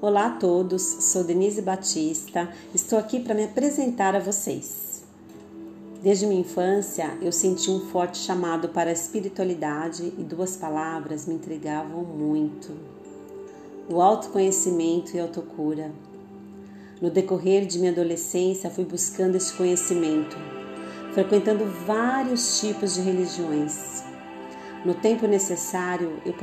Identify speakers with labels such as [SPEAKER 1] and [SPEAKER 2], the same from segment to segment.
[SPEAKER 1] Olá a todos, sou Denise Batista, estou aqui para me apresentar a vocês. Desde minha infância, eu senti um forte chamado para a espiritualidade e duas palavras me intrigavam muito: o autoconhecimento e a autocura. No decorrer de minha adolescência, fui buscando esse conhecimento, frequentando vários tipos de religiões. No tempo necessário, eu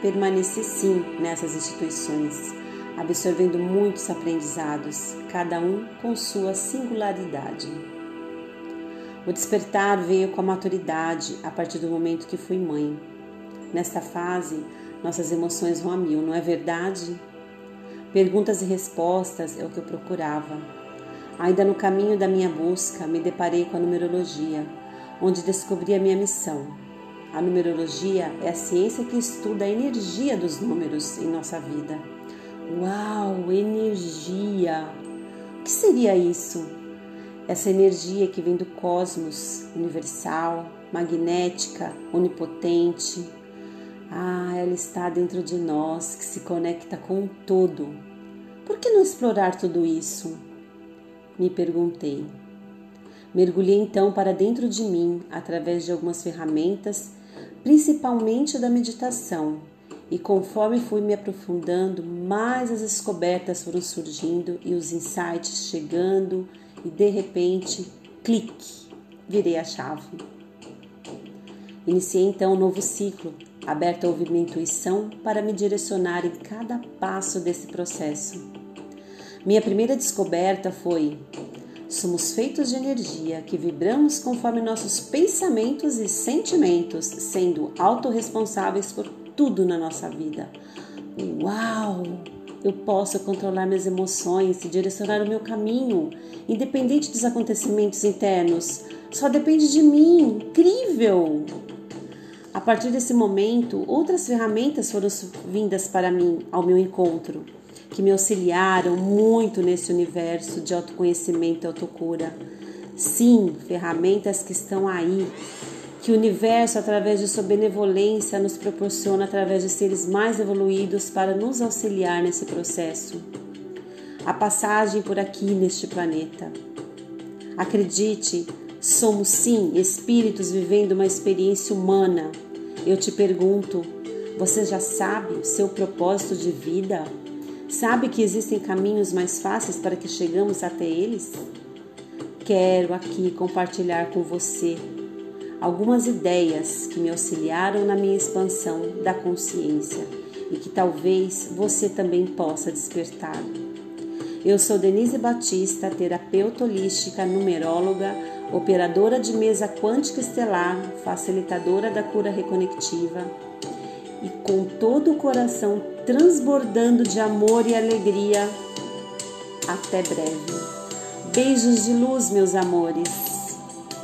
[SPEAKER 1] permaneci sim nessas instituições absorvendo muitos aprendizados, cada um com sua singularidade. O despertar veio com a maturidade a partir do momento que fui mãe. Nesta fase, nossas emoções vão a mil, não é verdade? Perguntas e respostas é o que eu procurava. Ainda no caminho da minha busca, me deparei com a numerologia, onde descobri a minha missão. A numerologia é a ciência que estuda a energia dos números em nossa vida Uau, energia! O que seria isso? Essa energia que vem do cosmos universal, magnética, onipotente. Ah, ela está dentro de nós, que se conecta com o todo. Por que não explorar tudo isso? Me perguntei. Mergulhei então para dentro de mim através de algumas ferramentas, principalmente da meditação e conforme fui me aprofundando, mais as descobertas foram surgindo e os insights chegando, e de repente, clique, virei a chave. Iniciei então um novo ciclo, aberto a ouvir minha intuição para me direcionar em cada passo desse processo. Minha primeira descoberta foi: somos feitos de energia que vibramos conforme nossos pensamentos e sentimentos, sendo autorresponsáveis por tudo na nossa vida. Uau! Eu posso controlar minhas emoções e direcionar o meu caminho, independente dos acontecimentos internos. Só depende de mim. Incrível! A partir desse momento, outras ferramentas foram vindas para mim ao meu encontro, que me auxiliaram muito nesse universo de autoconhecimento e autocura. Sim, ferramentas que estão aí que o universo, através de sua benevolência, nos proporciona através de seres mais evoluídos para nos auxiliar nesse processo. A passagem por aqui neste planeta. Acredite, somos sim espíritos vivendo uma experiência humana. Eu te pergunto, você já sabe o seu propósito de vida? Sabe que existem caminhos mais fáceis para que chegamos até eles? Quero aqui compartilhar com você algumas ideias que me auxiliaram na minha expansão da consciência e que talvez você também possa despertar. Eu sou Denise Batista, terapeuta holística, numeróloga, operadora de mesa quântica estelar, facilitadora da cura reconectiva e com todo o coração transbordando de amor e alegria. Até breve. Beijos de luz, meus amores.